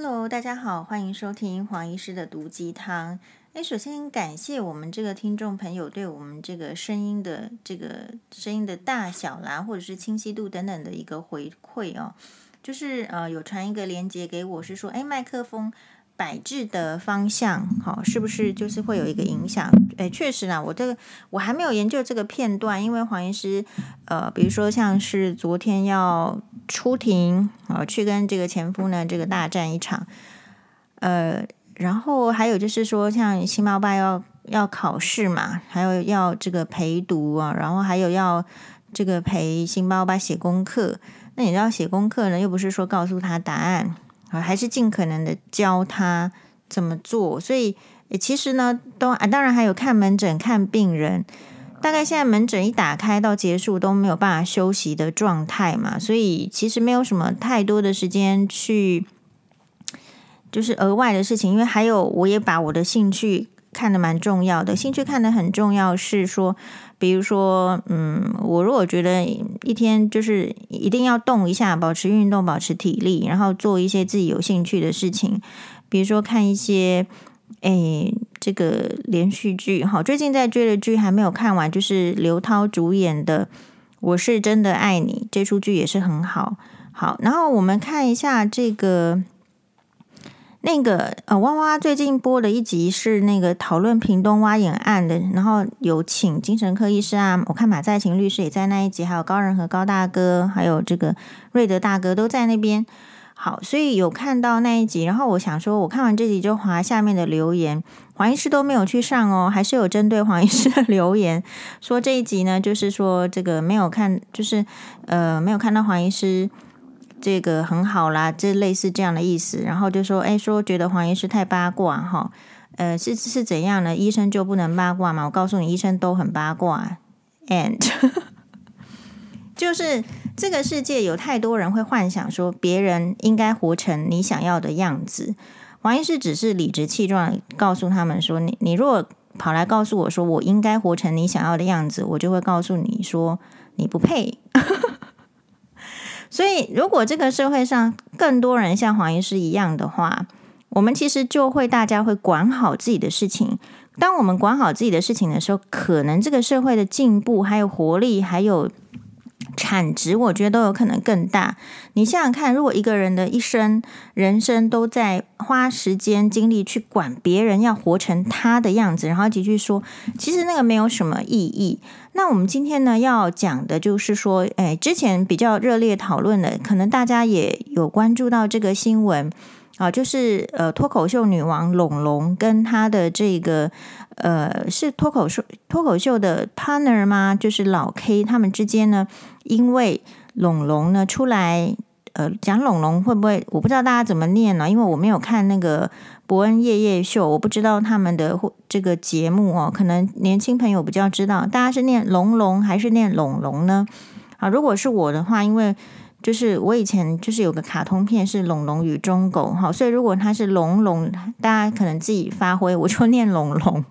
Hello，大家好，欢迎收听黄医师的毒鸡汤。哎，首先感谢我们这个听众朋友对我们这个声音的这个声音的大小啦，或者是清晰度等等的一个回馈哦。就是呃，有传一个链接给我，是说，哎，麦克风摆置的方向，好，是不是就是会有一个影响？哎，确实啦，我这个我还没有研究这个片段，因为黄医师呃，比如说像是昨天要。出庭啊，去跟这个前夫呢，这个大战一场。呃，然后还有就是说，像星猫爸要要考试嘛，还有要这个陪读啊，然后还有要这个陪星猫爸写功课。那你知道写功课呢，又不是说告诉他答案啊，还是尽可能的教他怎么做。所以，其实呢，都啊，当然还有看门诊看病人。大概现在门诊一打开到结束都没有办法休息的状态嘛，所以其实没有什么太多的时间去，就是额外的事情。因为还有，我也把我的兴趣看得蛮重要的，兴趣看得很重要是说，比如说，嗯，我如果觉得一天就是一定要动一下，保持运动，保持体力，然后做一些自己有兴趣的事情，比如说看一些。诶，这个连续剧哈，最近在追的剧还没有看完，就是刘涛主演的《我是真的爱你》这出剧也是很好。好，然后我们看一下这个那个呃，蛙蛙最近播的一集是那个讨论屏东挖眼案的，然后有请精神科医师啊，我看马在勤律师也在那一集，还有高仁和高大哥，还有这个瑞德大哥都在那边。好，所以有看到那一集，然后我想说，我看完这集就划下面的留言，黄医师都没有去上哦，还是有针对黄医师的留言，说这一集呢，就是说这个没有看，就是呃没有看到黄医师这个很好啦，这类似这样的意思，然后就说，哎，说觉得黄医师太八卦哈，呃是是怎样呢？医生就不能八卦吗？我告诉你，医生都很八卦，and 就是。这个世界有太多人会幻想说别人应该活成你想要的样子。黄医师只是理直气壮告诉他们说：“你你如果跑来告诉我说我应该活成你想要的样子，我就会告诉你说你不配。”所以，如果这个社会上更多人像黄医师一样的话，我们其实就会大家会管好自己的事情。当我们管好自己的事情的时候，可能这个社会的进步还有活力还有。产值我觉得都有可能更大。你想想看，如果一个人的一生、人生都在花时间精力去管别人要活成他的样子，然后继续说，其实那个没有什么意义。那我们今天呢要讲的就是说，哎，之前比较热烈讨论的，可能大家也有关注到这个新闻。啊，就是呃，脱口秀女王龙龙跟她的这个呃，是脱口秀脱口秀的 partner 吗？就是老 K 他们之间呢，因为龙龙呢出来呃讲龙龙会不会？我不知道大家怎么念呢？因为我没有看那个伯恩夜夜秀，我不知道他们的这个节目哦，可能年轻朋友比较知道，大家是念龙龙还是念龙龙呢？啊，如果是我的话，因为。就是我以前就是有个卡通片是《龙龙与忠狗》哈，所以如果它是龙龙，大家可能自己发挥，我就念龙龙。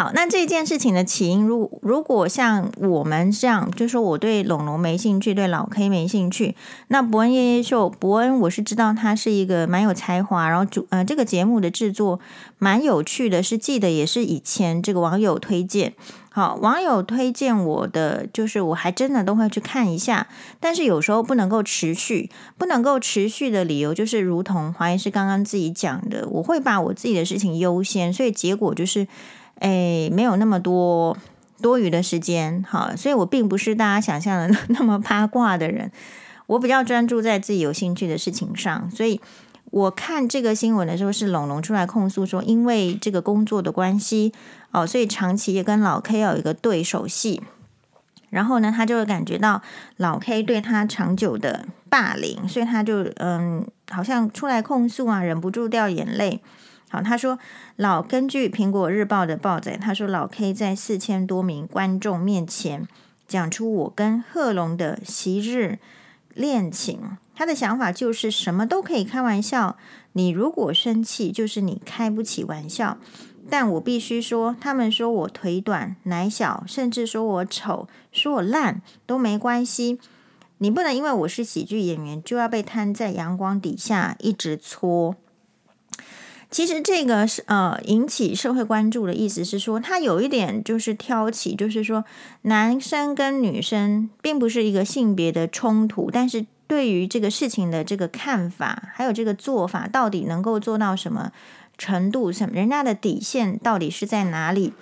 好，那这件事情的起因，如如果像我们这样，就说我对龙龙没兴趣，对老 K 没兴趣，那伯恩夜夜秀，伯恩我是知道他是一个蛮有才华，然后主呃这个节目的制作蛮有趣的，是记得也是以前这个网友推荐。好，网友推荐我的，就是我还真的都会去看一下，但是有时候不能够持续，不能够持续的理由就是，如同黄医师刚刚自己讲的，我会把我自己的事情优先，所以结果就是，哎，没有那么多多余的时间。好，所以我并不是大家想象的 那么八卦的人，我比较专注在自己有兴趣的事情上，所以。我看这个新闻的时候，是龙龙出来控诉说，因为这个工作的关系，哦，所以长期也跟老 K 有一个对手戏。然后呢，他就会感觉到老 K 对他长久的霸凌，所以他就嗯，好像出来控诉啊，忍不住掉眼泪。好，他说老根据苹果日报的报载，他说老 K 在四千多名观众面前讲出我跟贺龙的昔日恋情。他的想法就是什么都可以开玩笑，你如果生气，就是你开不起玩笑。但我必须说，他们说我腿短、奶小，甚至说我丑、说我烂都没关系。你不能因为我是喜剧演员，就要被摊在阳光底下一直搓。其实这个是呃引起社会关注的意思是说，他有一点就是挑起，就是说男生跟女生并不是一个性别的冲突，但是对于这个事情的这个看法，还有这个做法，到底能够做到什么程度，什么人家的底线到底是在哪里？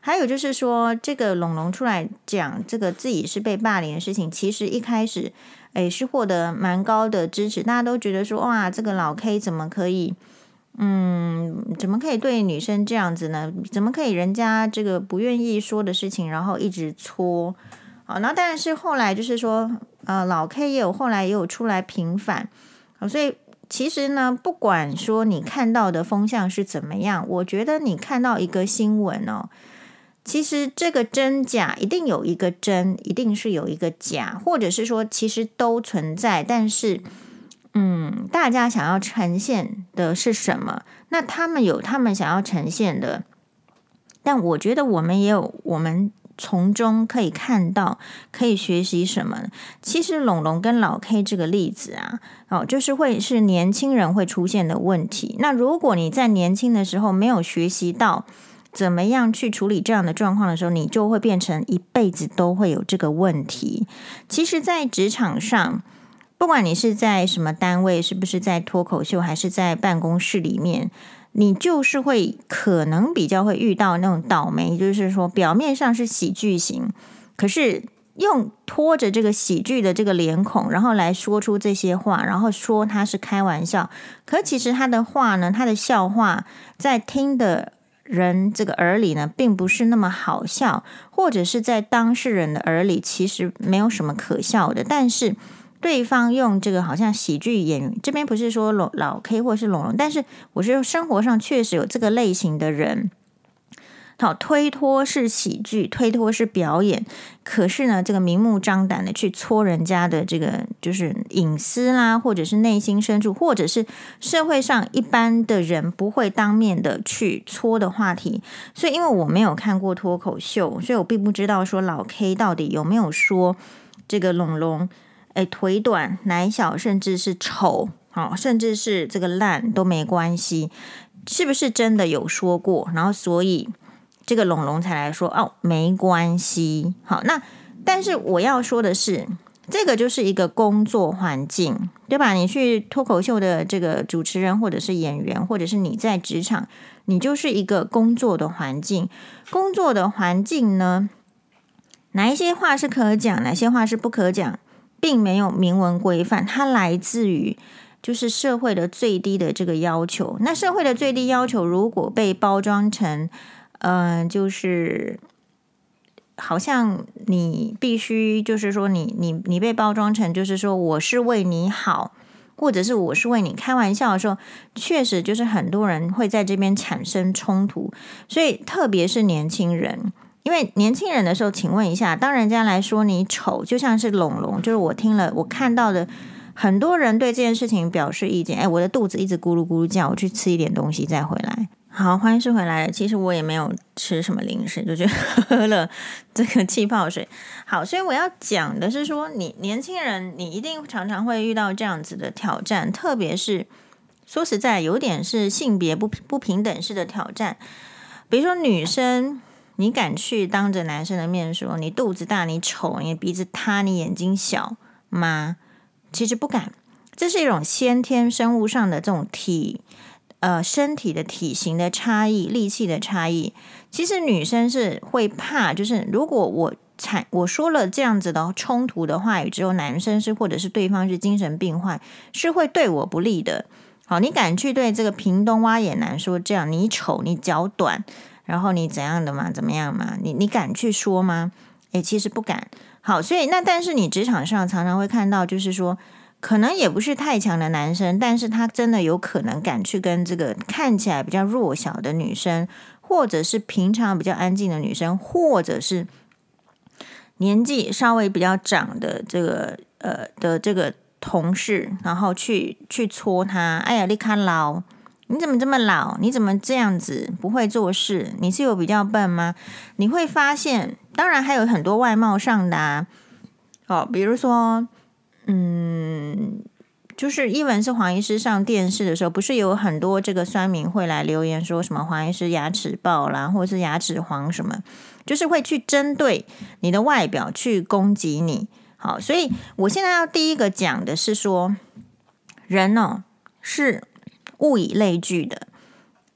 还有就是说，这个龙龙出来讲这个自己是被霸凌的事情，其实一开始诶是获得蛮高的支持，大家都觉得说哇，这个老 K 怎么可以？嗯，怎么可以对女生这样子呢？怎么可以人家这个不愿意说的事情，然后一直搓？好，那但是后来就是说，呃，老 K 也有后来也有出来平反。好，所以其实呢，不管说你看到的风向是怎么样，我觉得你看到一个新闻哦，其实这个真假一定有一个真，一定是有一个假，或者是说其实都存在，但是。嗯，大家想要呈现的是什么？那他们有他们想要呈现的，但我觉得我们也有我们从中可以看到、可以学习什么。其实龙龙跟老 K 这个例子啊，哦，就是会是年轻人会出现的问题。那如果你在年轻的时候没有学习到怎么样去处理这样的状况的时候，你就会变成一辈子都会有这个问题。其实，在职场上。不管你是在什么单位，是不是在脱口秀，还是在办公室里面，你就是会可能比较会遇到那种倒霉，就是说表面上是喜剧型，可是用拖着这个喜剧的这个脸孔，然后来说出这些话，然后说他是开玩笑，可其实他的话呢，他的笑话在听的人这个耳里呢，并不是那么好笑，或者是在当事人的耳里，其实没有什么可笑的，但是。对方用这个好像喜剧演员，这边不是说老老 K 或是龙龙，但是我觉得生活上确实有这个类型的人。好，推脱是喜剧，推脱是表演，可是呢，这个明目张胆的去戳人家的这个就是隐私啦，或者是内心深处，或者是社会上一般的人不会当面的去戳的话题。所以，因为我没有看过脱口秀，所以我并不知道说老 K 到底有没有说这个龙龙。腿短、奶小，甚至是丑，好，甚至是这个烂都没关系，是不是真的有说过？然后，所以这个龙龙才来说哦，没关系。好，那但是我要说的是，这个就是一个工作环境，对吧？你去脱口秀的这个主持人，或者是演员，或者是你在职场，你就是一个工作的环境。工作的环境呢，哪一些话是可讲，哪些话是不可讲？并没有明文规范，它来自于就是社会的最低的这个要求。那社会的最低要求，如果被包装成，嗯、就是好像你必须，就是说你你你被包装成，就是说我是为你好，或者是我是为你开玩笑的时候，确实就是很多人会在这边产生冲突。所以特别是年轻人。因为年轻人的时候，请问一下，当人家来说你丑，就像是龙龙，就是我听了我看到的很多人对这件事情表示意见。哎，我的肚子一直咕噜咕噜叫，我去吃一点东西再回来。好，欢迎是回来。其实我也没有吃什么零食，就去喝了这个气泡水。好，所以我要讲的是说，你年轻人，你一定常常会遇到这样子的挑战，特别是说实在，有点是性别不不平等式的挑战，比如说女生。你敢去当着男生的面说你肚子大、你丑、你鼻子塌、你眼睛小吗？其实不敢，这是一种先天生物上的这种体呃身体的体型的差异、力气的差异。其实女生是会怕，就是如果我产我说了这样子的冲突的话语之后，男生是或者是对方是精神病患，是会对我不利的。好，你敢去对这个屏东挖眼男说这样？你丑，你脚短。然后你怎样的嘛？怎么样嘛？你你敢去说吗？诶，其实不敢。好，所以那但是你职场上常常会看到，就是说可能也不是太强的男生，但是他真的有可能敢去跟这个看起来比较弱小的女生，或者是平常比较安静的女生，或者是年纪稍微比较长的这个呃的这个同事，然后去去戳他。哎呀，你看老。你怎么这么老？你怎么这样子不会做事？你是有比较笨吗？你会发现，当然还有很多外貌上的啊，哦，比如说嗯，就是一文是黄医师上电视的时候，不是有很多这个酸民会来留言说什么黄医师牙齿爆啦，或者是牙齿黄什么，就是会去针对你的外表去攻击你。好，所以我现在要第一个讲的是说，人哦是物以类聚的。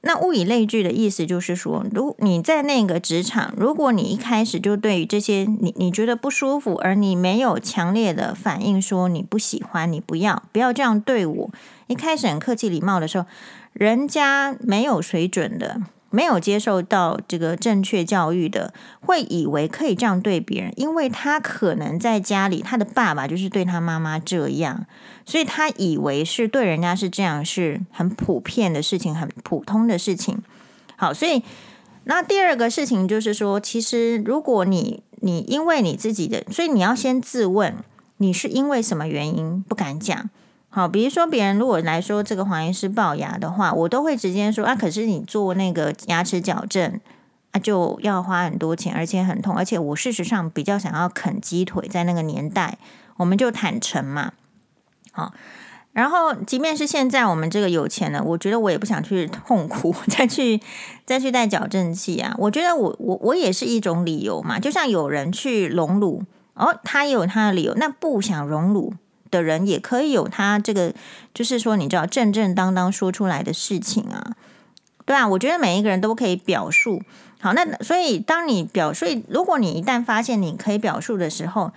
那物以类聚的意思就是说，如你在那个职场，如果你一开始就对于这些你你觉得不舒服，而你没有强烈的反应说你不喜欢，你不要不要这样对我，一开始很客气礼貌的时候，人家没有水准的。没有接受到这个正确教育的，会以为可以这样对别人，因为他可能在家里，他的爸爸就是对他妈妈这样，所以他以为是对人家是这样，是很普遍的事情，很普通的事情。好，所以那第二个事情就是说，其实如果你你因为你自己的，所以你要先自问，你是因为什么原因不敢讲。好，比如说别人如果来说这个黄医师龅牙的话，我都会直接说啊，可是你做那个牙齿矫正啊，就要花很多钱，而且很痛，而且我事实上比较想要啃鸡腿，在那个年代，我们就坦诚嘛。好，然后即便是现在我们这个有钱了，我觉得我也不想去痛苦，再去再去戴矫正器啊。我觉得我我我也是一种理由嘛，就像有人去隆乳，哦，他也有他的理由，那不想隆乳。的人也可以有他这个，就是说，你知道正正当当说出来的事情啊，对啊，我觉得每一个人都可以表述。好，那所以当你表所以，如果你一旦发现你可以表述的时候，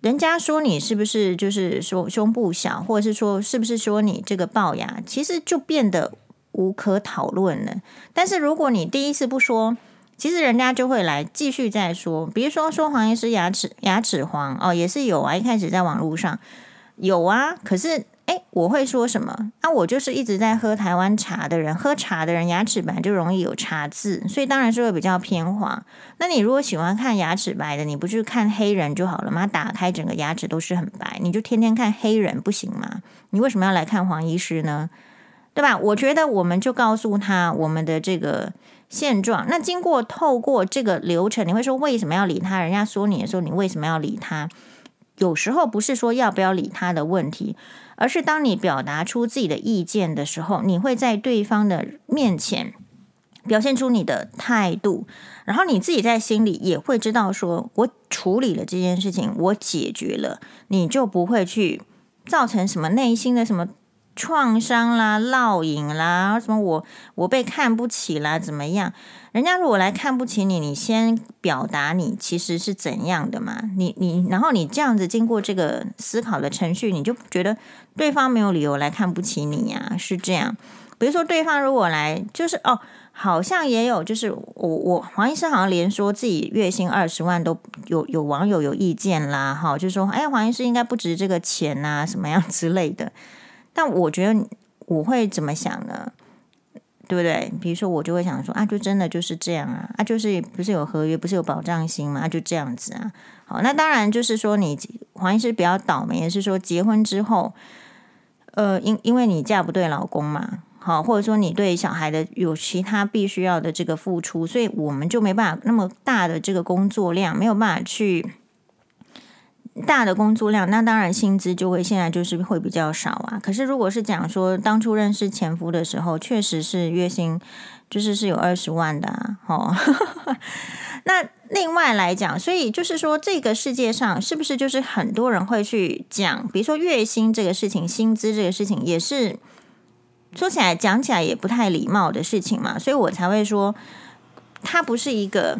人家说你是不是就是说胸部小，或者是说是不是说你这个龅牙，其实就变得无可讨论了。但是如果你第一次不说，其实人家就会来继续再说，比如说说黄医师牙齿牙齿黄哦，也是有啊。一开始在网络上有啊，可是哎，我会说什么？啊，我就是一直在喝台湾茶的人，喝茶的人牙齿本来就容易有茶渍，所以当然是会比较偏黄。那你如果喜欢看牙齿白的，你不去看黑人就好了吗？打开整个牙齿都是很白，你就天天看黑人不行吗？你为什么要来看黄医师呢？对吧？我觉得我们就告诉他我们的这个。现状。那经过透过这个流程，你会说为什么要理他？人家说你的时候，你为什么要理他？有时候不是说要不要理他的问题，而是当你表达出自己的意见的时候，你会在对方的面前表现出你的态度，然后你自己在心里也会知道说，我处理了这件事情，我解决了，你就不会去造成什么内心的什么。创伤啦、烙印啦，什么我我被看不起啦，怎么样？人家如果来看不起你，你先表达你其实是怎样的嘛？你你，然后你这样子经过这个思考的程序，你就觉得对方没有理由来看不起你呀，是这样。比如说对方如果来，就是哦，好像也有，就是我我黄医生好像连说自己月薪二十万都有有网友有意见啦，哈，就说哎，黄医师应该不值这个钱呐，什么样之类的。但我觉得我会怎么想呢？对不对？比如说，我就会想说啊，就真的就是这样啊，啊，就是不是有合约，不是有保障性吗？啊，就这样子啊。好，那当然就是说，你黄医师比较倒霉，也是说结婚之后，呃，因因为你嫁不对老公嘛，好，或者说你对小孩的有其他必须要的这个付出，所以我们就没办法那么大的这个工作量，没有办法去。大的工作量，那当然薪资就会现在就是会比较少啊。可是如果是讲说当初认识前夫的时候，确实是月薪就是是有二十万的啊。哦，那另外来讲，所以就是说这个世界上是不是就是很多人会去讲，比如说月薪这个事情，薪资这个事情，也是说起来讲起来也不太礼貌的事情嘛。所以我才会说，它不是一个，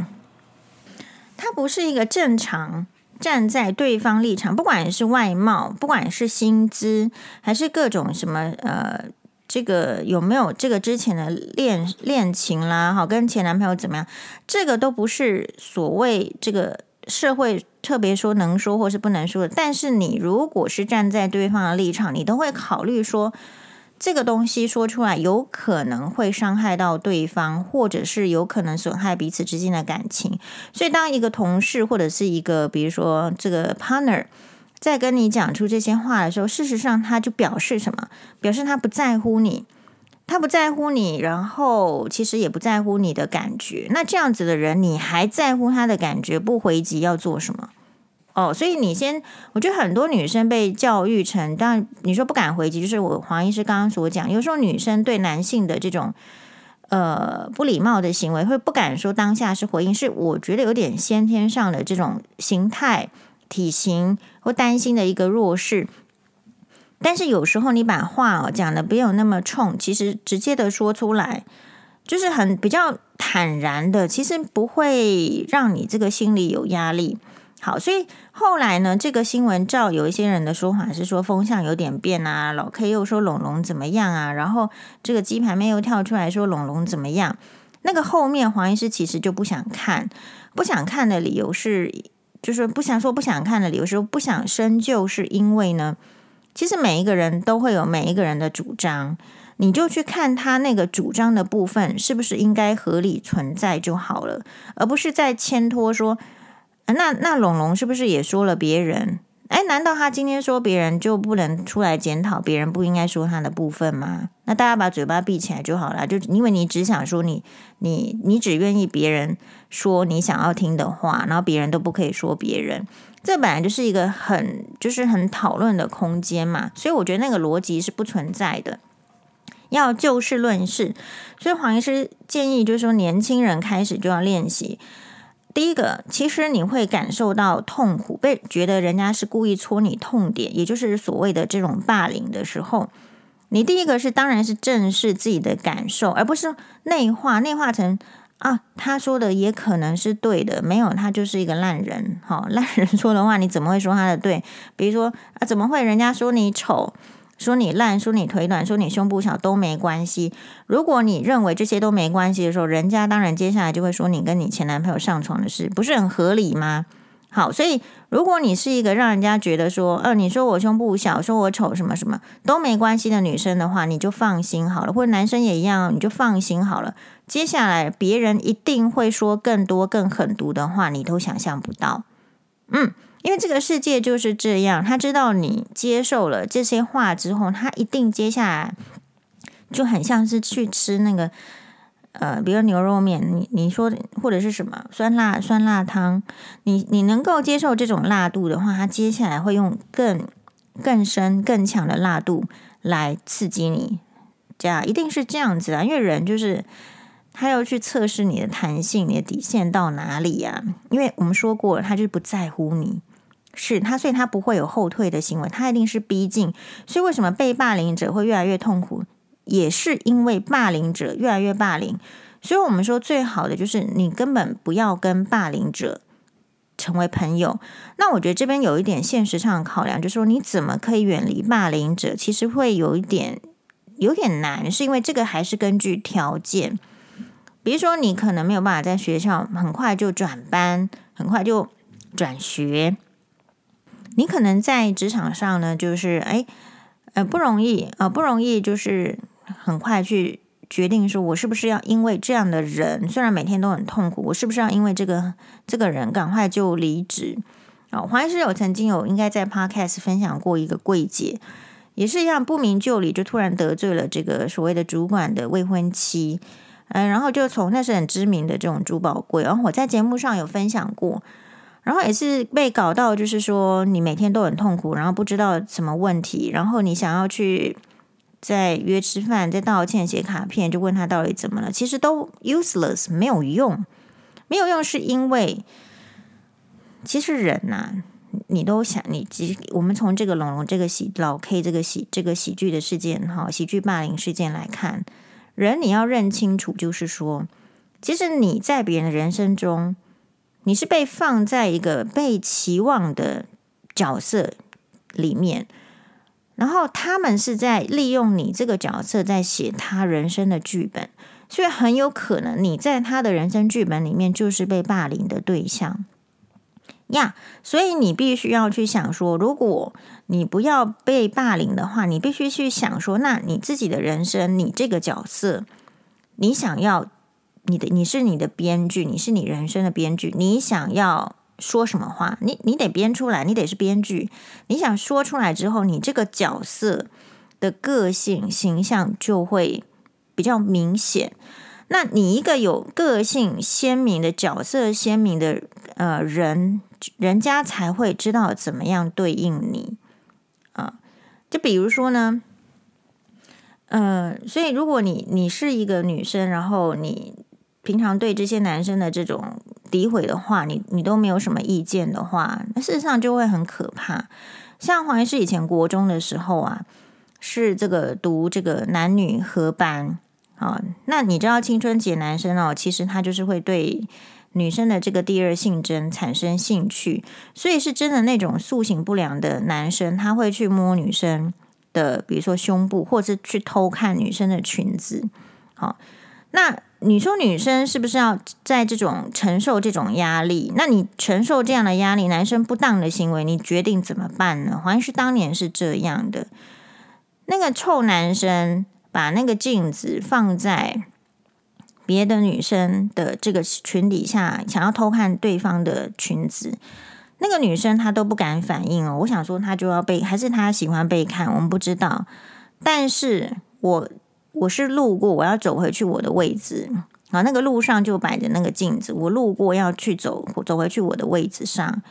它不是一个正常。站在对方立场，不管是外貌，不管是薪资，还是各种什么呃，这个有没有这个之前的恋恋情啦，好，跟前男朋友怎么样，这个都不是所谓这个社会特别说能说或是不能说的。但是你如果是站在对方的立场，你都会考虑说。这个东西说出来有可能会伤害到对方，或者是有可能损害彼此之间的感情。所以，当一个同事或者是一个，比如说这个 partner，在跟你讲出这些话的时候，事实上他就表示什么？表示他不在乎你，他不在乎你，然后其实也不在乎你的感觉。那这样子的人，你还在乎他的感觉，不回击要做什么？哦，所以你先，我觉得很多女生被教育成，但你说不敢回击，就是我黄医师刚刚所讲，有时候女生对男性的这种呃不礼貌的行为，会不敢说当下是回应，是我觉得有点先天上的这种形态、体型或担心的一个弱势。但是有时候你把话哦讲的没有那么冲，其实直接的说出来，就是很比较坦然的，其实不会让你这个心里有压力。好，所以后来呢，这个新闻照有一些人的说法是说风向有点变啊，老 K 又说龙龙怎么样啊，然后这个鸡排妹又跳出来说龙龙怎么样。那个后面黄医师其实就不想看，不想看的理由是，就是不想说不想看的理由是不想深究，是因为呢，其实每一个人都会有每一个人的主张，你就去看他那个主张的部分是不是应该合理存在就好了，而不是在牵拖说。那那龙龙是不是也说了别人？哎，难道他今天说别人就不能出来检讨别人不应该说他的部分吗？那大家把嘴巴闭起来就好了，就因为你只想说你你你只愿意别人说你想要听的话，然后别人都不可以说别人，这本来就是一个很就是很讨论的空间嘛，所以我觉得那个逻辑是不存在的，要就事论事。所以黄医师建议就是说，年轻人开始就要练习。第一个，其实你会感受到痛苦，被觉得人家是故意戳你痛点，也就是所谓的这种霸凌的时候，你第一个是当然是正视自己的感受，而不是内化内化成啊，他说的也可能是对的，没有他就是一个烂人，好，烂人说的话你怎么会说他的对？比如说啊，怎么会人家说你丑？说你烂，说你腿短，说你胸部小都没关系。如果你认为这些都没关系的时候，人家当然接下来就会说你跟你前男朋友上床的事，不是很合理吗？好，所以如果你是一个让人家觉得说，呃，你说我胸部小，说我丑，什么什么都没关系的女生的话，你就放心好了，或者男生也一样，你就放心好了。接下来别人一定会说更多更狠毒的话，你都想象不到。嗯。因为这个世界就是这样，他知道你接受了这些话之后，他一定接下来就很像是去吃那个呃，比如牛肉面，你你说或者是什么酸辣酸辣汤，你你能够接受这种辣度的话，他接下来会用更更深更强的辣度来刺激你，这样一定是这样子啊，因为人就是。他要去测试你的弹性，你的底线到哪里呀？因为我们说过了，他就是不在乎你，是他，所以他不会有后退的行为，他一定是逼近。所以为什么被霸凌者会越来越痛苦，也是因为霸凌者越来越霸凌。所以我们说最好的就是你根本不要跟霸凌者成为朋友。那我觉得这边有一点现实上的考量，就是说你怎么可以远离霸凌者？其实会有一点有点难，是因为这个还是根据条件。比如说，你可能没有办法在学校很快就转班，很快就转学。你可能在职场上呢，就是哎，呃，不容易啊，呃，不容易，就是很快去决定说，我是不是要因为这样的人，虽然每天都很痛苦，我是不是要因为这个这个人赶快就离职？啊，黄医师有曾经有应该在 Podcast 分享过一个柜姐，也是一样不明就里，就突然得罪了这个所谓的主管的未婚妻。嗯，然后就从那是很知名的这种珠宝柜，然后我在节目上有分享过，然后也是被搞到，就是说你每天都很痛苦，然后不知道什么问题，然后你想要去再约吃饭、再道歉、写卡片，就问他到底怎么了，其实都 useless 没有用，没有用是因为其实人呐、你都想你，其实我们从这个龙龙这个喜老 K 这个喜这个喜剧的事件哈，喜剧霸凌事件来看。人你要认清楚，就是说，其实你在别人的人生中，你是被放在一个被期望的角色里面，然后他们是在利用你这个角色在写他人生的剧本，所以很有可能你在他的人生剧本里面就是被霸凌的对象。呀所以你必须要去想说，如果你不要被霸凌的话，你必须去想说，那你自己的人生，你这个角色，你想要你的，你是你的编剧，你是你人生的编剧，你想要说什么话，你你得编出来，你得是编剧，你想说出来之后，你这个角色的个性形象就会比较明显。那你一个有个性鲜明的角色鲜明的呃人，人家才会知道怎么样对应你啊。就比如说呢，呃，所以如果你你是一个女生，然后你平常对这些男生的这种诋毁的话，你你都没有什么意见的话，那事实上就会很可怕。像黄医师以前国中的时候啊，是这个读这个男女合班啊。那你知道青春期男生哦，其实他就是会对女生的这个第二性征产生兴趣，所以是真的那种塑形不良的男生，他会去摸女生的，比如说胸部，或者去偷看女生的裙子。好，那。你说女生是不是要在这种承受这种压力？那你承受这样的压力，男生不当的行为，你决定怎么办呢？好像是当年是这样的，那个臭男生把那个镜子放在别的女生的这个裙底下，想要偷看对方的裙子，那个女生她都不敢反应哦。我想说，她就要被，还是她喜欢被看？我们不知道，但是我。我是路过，我要走回去我的位置然后。那个路上就摆着那个镜子，我路过要去走走回去我的位置上。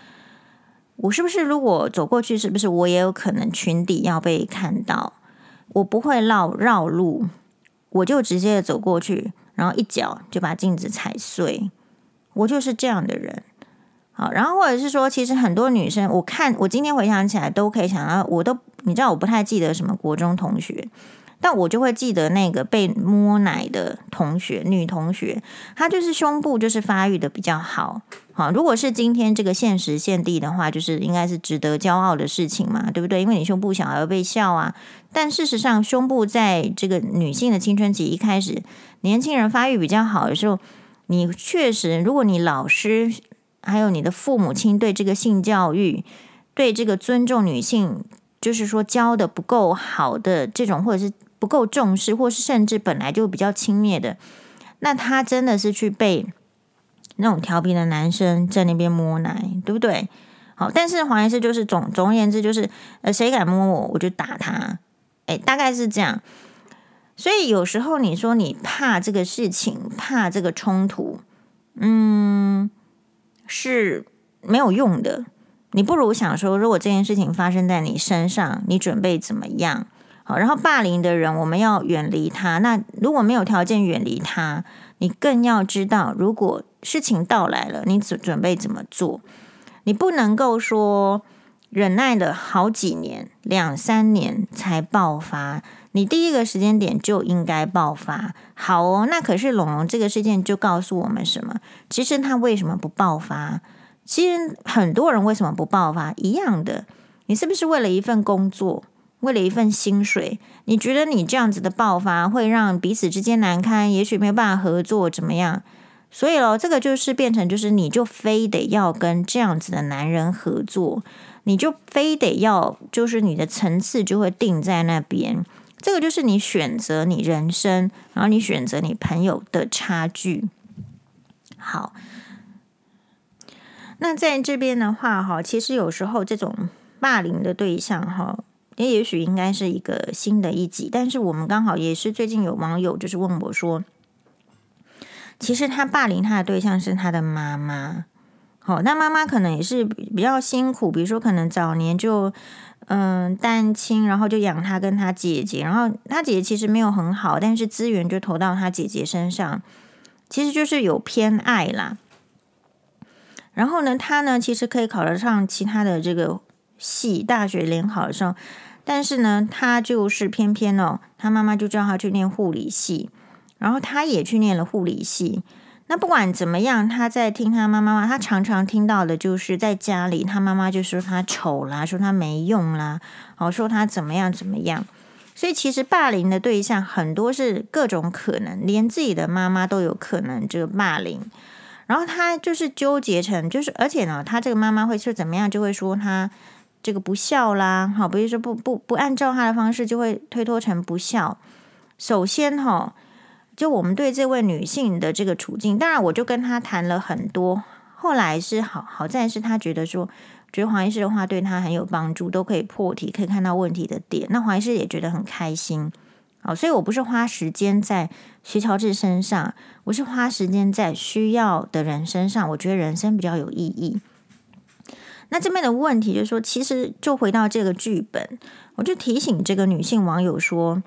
我是不是如果走过去，是不是我也有可能裙底要被看到？我不会绕绕路，我就直接走过去，然后一脚就把镜子踩碎。我就是这样的人。好，然后或者是说，其实很多女生，我看我今天回想起来都可以想到，我都你知道，我不太记得什么国中同学。但我就会记得那个被摸奶的同学，女同学，她就是胸部就是发育的比较好，好，如果是今天这个现实现地的话，就是应该是值得骄傲的事情嘛，对不对？因为你胸部小而被笑啊。但事实上，胸部在这个女性的青春期一开始，年轻人发育比较好的时候，你确实，如果你老师还有你的父母亲对这个性教育，对这个尊重女性，就是说教的不够好的这种，或者是。不够重视，或是甚至本来就比较轻蔑的，那他真的是去被那种调皮的男生在那边摸奶，对不对？好，但是黄医师就是总总而言之，就是呃，谁敢摸我，我就打他，诶，大概是这样。所以有时候你说你怕这个事情，怕这个冲突，嗯，是没有用的。你不如想说，如果这件事情发生在你身上，你准备怎么样？然后霸凌的人，我们要远离他。那如果没有条件远离他，你更要知道，如果事情到来了，你准准备怎么做？你不能够说忍耐了好几年、两三年才爆发，你第一个时间点就应该爆发。好哦，那可是龙龙这个事件就告诉我们什么？其实他为什么不爆发？其实很多人为什么不爆发？一样的，你是不是为了一份工作？为了一份薪水，你觉得你这样子的爆发会让彼此之间难堪，也许没有办法合作，怎么样？所以咯，这个就是变成就是你就非得要跟这样子的男人合作，你就非得要就是你的层次就会定在那边。这个就是你选择你人生，然后你选择你朋友的差距。好，那在这边的话，哈，其实有时候这种霸凌的对象，哈。也也许应该是一个新的一集，但是我们刚好也是最近有网友就是问我说，其实他霸凌他的对象是他的妈妈，好，那妈妈可能也是比较辛苦，比如说可能早年就嗯单亲，然后就养他跟他姐姐，然后他姐姐其实没有很好，但是资源就投到他姐姐身上，其实就是有偏爱啦。然后呢，他呢其实可以考得上其他的这个。系大学联考的时候，但是呢，他就是偏偏哦，他妈妈就叫他去念护理系，然后他也去念了护理系。那不管怎么样，他在听他妈妈话，他常常听到的就是在家里，他妈妈就说他丑啦，说他没用啦，哦，说他怎么样怎么样。所以其实霸凌的对象很多是各种可能，连自己的妈妈都有可能这个霸凌。然后他就是纠结成，就是而且呢，他这个妈妈会是怎么样，就会说他。这个不孝啦，好，比如说不不不按照他的方式，就会推脱成不孝。首先哈，就我们对这位女性的这个处境，当然我就跟他谈了很多。后来是好好在是他觉得说，觉得黄医师的话对他很有帮助，都可以破题，可以看到问题的点。那黄医师也觉得很开心。好，所以我不是花时间在徐乔治身上，我是花时间在需要的人身上。我觉得人生比较有意义。那这边的问题就是说，其实就回到这个剧本，我就提醒这个女性网友说，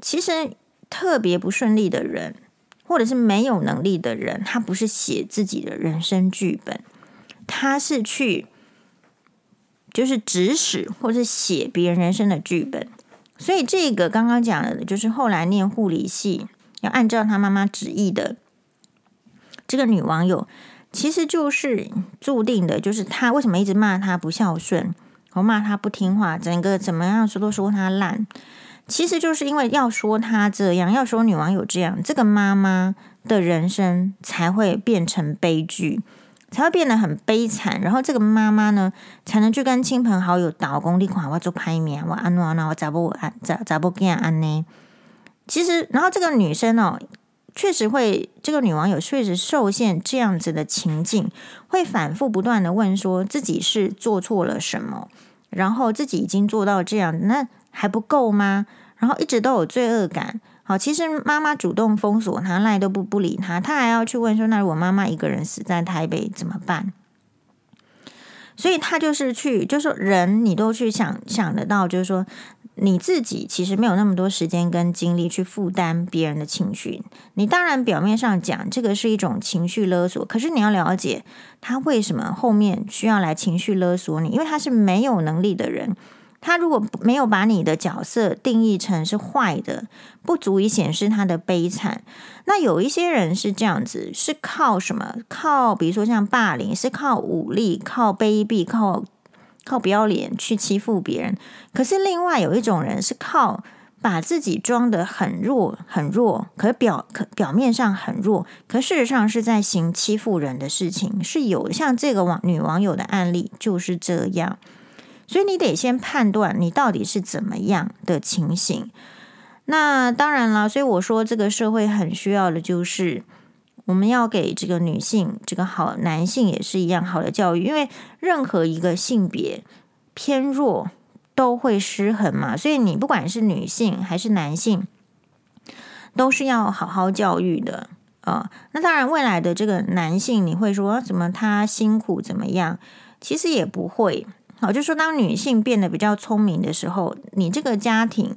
其实特别不顺利的人，或者是没有能力的人，他不是写自己的人生剧本，他是去。就是指使或是写别人人生的剧本，所以这个刚刚讲的，就是后来念护理系要按照他妈妈旨意的这个女网友，其实就是注定的，就是他为什么一直骂他不孝顺，我骂他不听话，整个怎么样说都说他烂，其实就是因为要说他这样，要说女网友这样，这个妈妈的人生才会变成悲剧。才会变得很悲惨，然后这个妈妈呢，才能去跟亲朋好友打工，你看我做拍面，我安诺那我咋不我安咋咋不给安呢？其实，然后这个女生哦，确实会，这个女网友确实受限这样子的情境，会反复不断的问说自己是做错了什么，然后自己已经做到这样，那还不够吗？然后一直都有罪恶感。好，其实妈妈主动封锁他，赖都不不理他，他还要去问说：“那如果妈妈一个人死在台北怎么办？”所以他就是去，就是说人你都去想想得到，就是说你自己其实没有那么多时间跟精力去负担别人的情绪。你当然表面上讲这个是一种情绪勒索，可是你要了解他为什么后面需要来情绪勒索你，因为他是没有能力的人。他如果没有把你的角色定义成是坏的，不足以显示他的悲惨。那有一些人是这样子，是靠什么？靠，比如说像霸凌，是靠武力、靠卑鄙、靠靠不要脸去欺负别人。可是另外有一种人是靠把自己装得很弱、很弱，可表可表面上很弱，可事实上是在行欺负人的事情。是有像这个网女网友的案例就是这样。所以你得先判断你到底是怎么样的情形。那当然了，所以我说这个社会很需要的就是我们要给这个女性，这个好男性也是一样好的教育，因为任何一个性别偏弱都会失衡嘛。所以你不管是女性还是男性，都是要好好教育的啊。那当然，未来的这个男性你会说怎么他辛苦怎么样？其实也不会。好，就说当女性变得比较聪明的时候，你这个家庭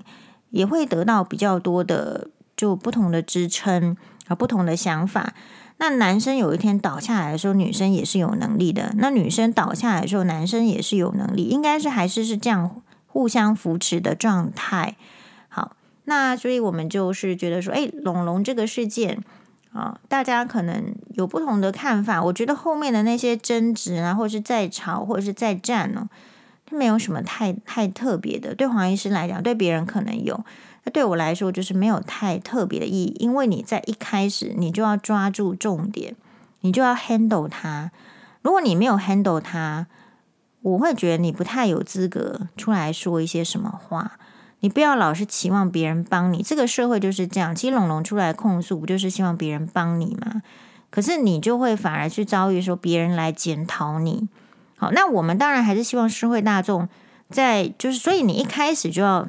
也会得到比较多的就不同的支撑和不同的想法。那男生有一天倒下来的时候，女生也是有能力的；那女生倒下来的时候，男生也是有能力。应该是还是是这样互相扶持的状态。好，那所以我们就是觉得说，哎，龙龙这个事件。啊，大家可能有不同的看法。我觉得后面的那些争执啊，或者是在吵，或者是在战呢，它没有什么太太特别的。对黄医师来讲，对别人可能有，那对我来说就是没有太特别的意义。因为你在一开始你就要抓住重点，你就要 handle 它。如果你没有 handle 它，我会觉得你不太有资格出来说一些什么话。你不要老是期望别人帮你，这个社会就是这样。其实龙龙出来控诉，不就是希望别人帮你吗？可是你就会反而去遭遇说别人来检讨你。好，那我们当然还是希望社会大众在就是，所以你一开始就要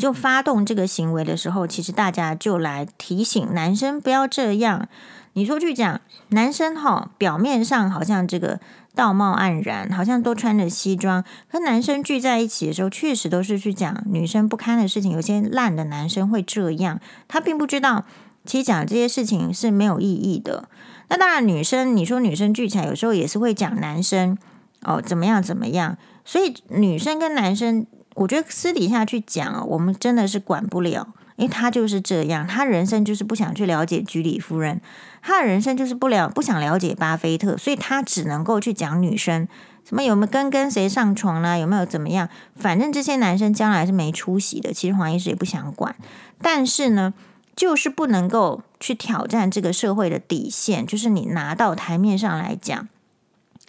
就发动这个行为的时候，其实大家就来提醒男生不要这样。你说去讲男生哈，表面上好像这个。道貌岸然，好像都穿着西装，和男生聚在一起的时候，确实都是去讲女生不堪的事情。有些烂的男生会这样，他并不知道，其实讲这些事情是没有意义的。那当然，女生你说女生聚起来，有时候也是会讲男生哦怎么样怎么样。所以女生跟男生，我觉得私底下去讲，我们真的是管不了。因为他就是这样，他人生就是不想去了解居里夫人，他的人生就是不了不想了解巴菲特，所以他只能够去讲女生，什么有没有跟跟谁上床啦，有没有怎么样，反正这些男生将来是没出息的。其实黄医师也不想管，但是呢，就是不能够去挑战这个社会的底线，就是你拿到台面上来讲，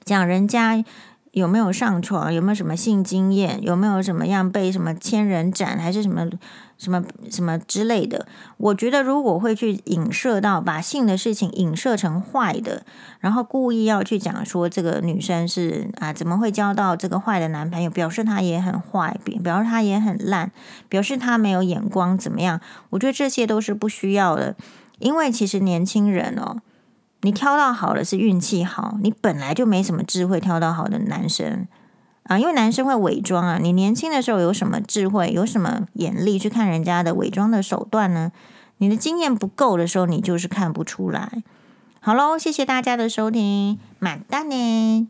讲人家有没有上床，有没有什么性经验，有没有什么样被什么千人斩，还是什么什么什么之类的。我觉得如果会去影射到把性的事情影射成坏的，然后故意要去讲说这个女生是啊怎么会交到这个坏的男朋友，表示她也很坏，表示她也很烂，表示她没有眼光怎么样？我觉得这些都是不需要的，因为其实年轻人哦。你挑到好的是运气好，你本来就没什么智慧，挑到好的男生啊，因为男生会伪装啊。你年轻的时候有什么智慧，有什么眼力去看人家的伪装的手段呢？你的经验不够的时候，你就是看不出来。好喽，谢谢大家的收听，满蛋呢。